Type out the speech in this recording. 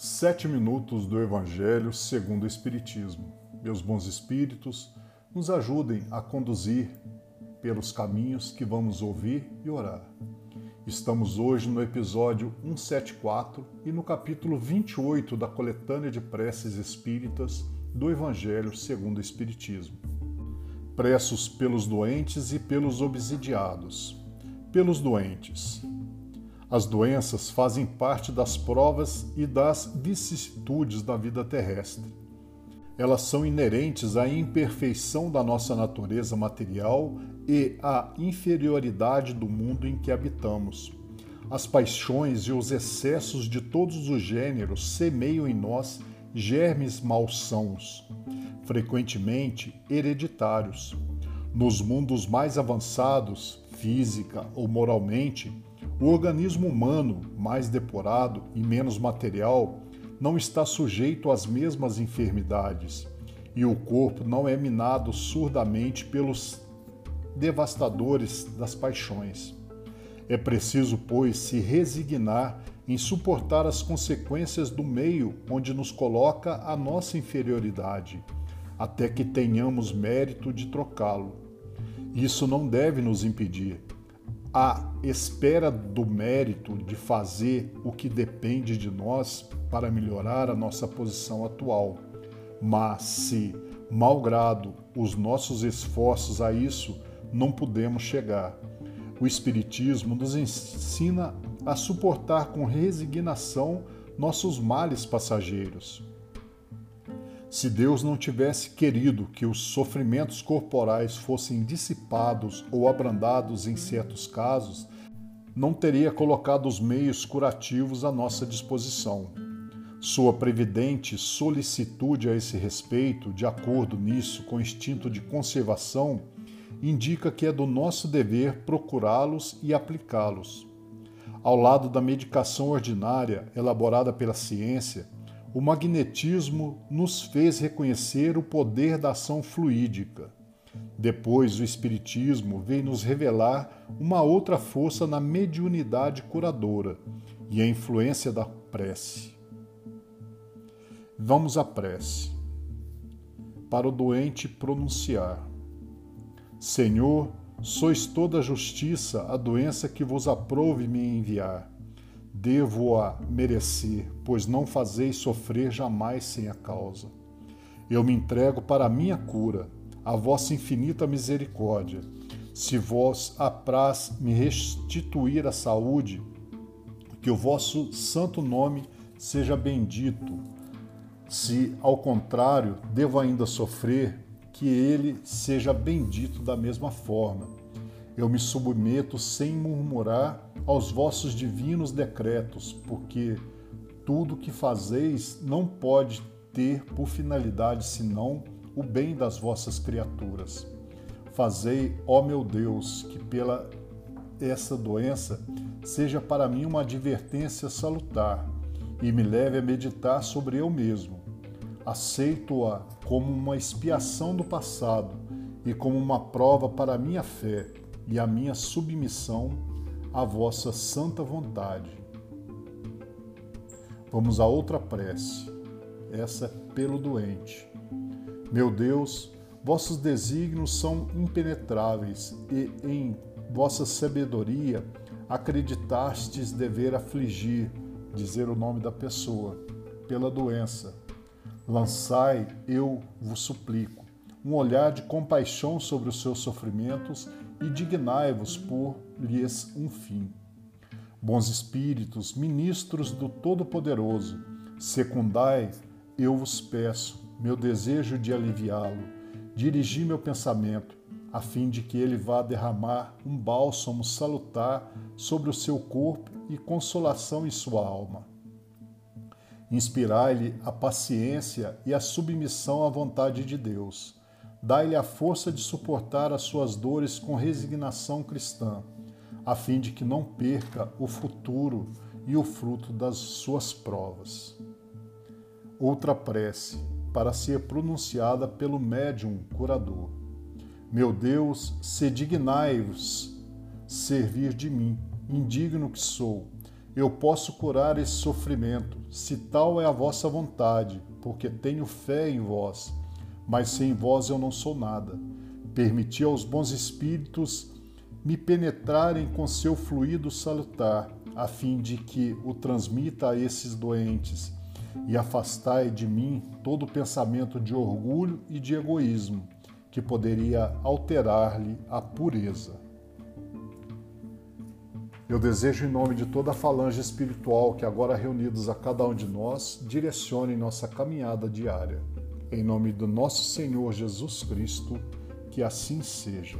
Sete minutos do Evangelho segundo o Espiritismo. Meus bons espíritos, nos ajudem a conduzir pelos caminhos que vamos ouvir e orar. Estamos hoje no episódio 174 e no capítulo 28 da coletânea de preces espíritas do Evangelho segundo o Espiritismo. Preços pelos doentes e pelos obsidiados. Pelos doentes. As doenças fazem parte das provas e das vicissitudes da vida terrestre. Elas são inerentes à imperfeição da nossa natureza material e à inferioridade do mundo em que habitamos. As paixões e os excessos de todos os gêneros semeiam em nós germes malsãos, frequentemente hereditários. Nos mundos mais avançados, física ou moralmente, o organismo humano, mais depurado e menos material, não está sujeito às mesmas enfermidades, e o corpo não é minado surdamente pelos devastadores das paixões. É preciso, pois, se resignar em suportar as consequências do meio onde nos coloca a nossa inferioridade, até que tenhamos mérito de trocá-lo. Isso não deve nos impedir, à espera do mérito de fazer o que depende de nós para melhorar a nossa posição atual. Mas se, malgrado os nossos esforços a isso, não podemos chegar. O Espiritismo nos ensina a suportar com resignação nossos males passageiros se Deus não tivesse querido que os sofrimentos corporais fossem dissipados ou abrandados em certos casos, não teria colocado os meios curativos à nossa disposição. Sua previdente solicitude a esse respeito, de acordo nisso com o instinto de conservação, indica que é do nosso dever procurá-los e aplicá-los. Ao lado da medicação ordinária elaborada pela ciência, o magnetismo nos fez reconhecer o poder da ação fluídica. Depois, o Espiritismo veio nos revelar uma outra força na mediunidade curadora e a influência da prece. Vamos à prece. Para o doente pronunciar: Senhor, sois toda justiça, a doença que vos aprouve me enviar devo-a merecer, pois não fazeis sofrer jamais sem a causa. Eu me entrego para a minha cura, a vossa infinita misericórdia. Se vós apraz me restituir a saúde, que o vosso santo nome seja bendito. Se, ao contrário, devo ainda sofrer, que ele seja bendito da mesma forma eu me submeto sem murmurar aos vossos divinos decretos, porque tudo que fazeis não pode ter por finalidade senão o bem das vossas criaturas. Fazei, ó meu Deus, que pela essa doença seja para mim uma advertência salutar e me leve a meditar sobre eu mesmo. Aceito-a como uma expiação do passado e como uma prova para minha fé e a minha submissão à vossa santa vontade. Vamos a outra prece, essa é pelo doente. Meu Deus, vossos desígnios são impenetráveis e em vossa sabedoria acreditastes dever afligir, dizer o nome da pessoa, pela doença. Lançai, eu vos suplico, um olhar de compaixão sobre os seus sofrimentos e dignai-vos por lhes um fim. Bons espíritos, ministros do Todo-Poderoso, secundai, eu vos peço, meu desejo de aliviá-lo, dirigi meu pensamento, a fim de que ele vá derramar um bálsamo salutar sobre o seu corpo e consolação em sua alma. Inspirai-lhe a paciência e a submissão à vontade de Deus Dai-lhe a força de suportar as suas dores com resignação cristã, a fim de que não perca o futuro e o fruto das suas provas. Outra prece, para ser pronunciada pelo médium curador. Meu Deus, se dignai-vos servir de mim, indigno que sou, eu posso curar esse sofrimento, se tal é a vossa vontade, porque tenho fé em vós. Mas sem vós eu não sou nada. Permiti aos bons espíritos me penetrarem com seu fluido salutar, a fim de que o transmita a esses doentes, e afastai de mim todo pensamento de orgulho e de egoísmo, que poderia alterar-lhe a pureza. Eu desejo, em nome de toda a falange espiritual que agora reunidos a cada um de nós, direcione nossa caminhada diária. Em nome do nosso Senhor Jesus Cristo, que assim seja.